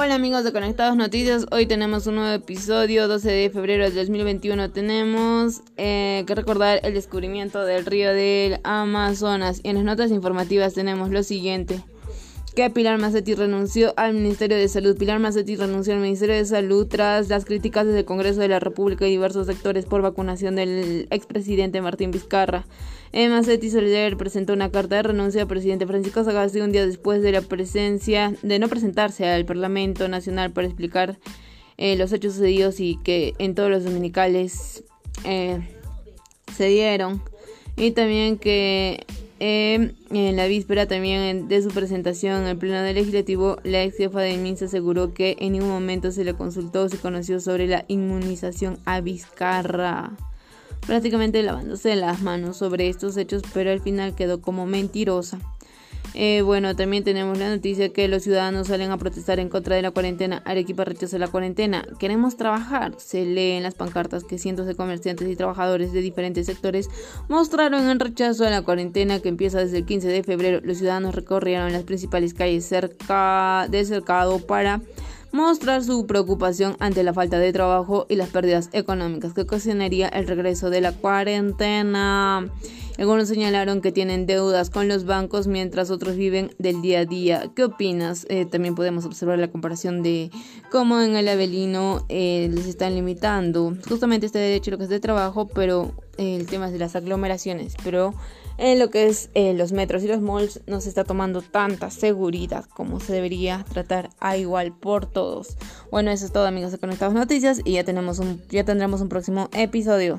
Hola amigos de Conectados Noticias, hoy tenemos un nuevo episodio, 12 de febrero del 2021 tenemos eh, que recordar el descubrimiento del río del Amazonas. Y en las notas informativas tenemos lo siguiente que Pilar Macetti renunció al Ministerio de Salud. Pilar Macetti renunció al Ministerio de Salud tras las críticas desde el Congreso de la República y diversos sectores por vacunación del expresidente Martín Vizcarra. Eh, Macetti presentó una carta de renuncia al presidente Francisco Sagasti un día después de la presencia de no presentarse al Parlamento Nacional para explicar eh, los hechos sucedidos y que en todos los dominicales eh, se dieron. Y también que en la víspera también de su presentación en el Pleno del Legislativo, la ex jefa de MINSA aseguró que en ningún momento se le consultó o se conoció sobre la inmunización a Vizcarra. Prácticamente lavándose las manos sobre estos hechos, pero al final quedó como mentirosa. Eh, bueno, también tenemos la noticia que los ciudadanos salen a protestar en contra de la cuarentena. Arequipa rechaza la cuarentena. Queremos trabajar. Se lee en las pancartas que cientos de comerciantes y trabajadores de diferentes sectores mostraron el rechazo a la cuarentena que empieza desde el 15 de febrero. Los ciudadanos recorrieron las principales calles cerca de cercado para mostrar su preocupación ante la falta de trabajo y las pérdidas económicas que ocasionaría el regreso de la cuarentena. Algunos señalaron que tienen deudas con los bancos mientras otros viven del día a día. ¿Qué opinas? Eh, también podemos observar la comparación de cómo en el Avelino eh, les están limitando justamente este derecho lo que es de trabajo, pero eh, el tema es de las aglomeraciones. Pero en lo que es los metros y los malls no se está tomando tanta seguridad como se debería tratar a igual por todos. Bueno, eso es todo amigos de Conectados Noticias y ya tenemos un ya tendremos un próximo episodio.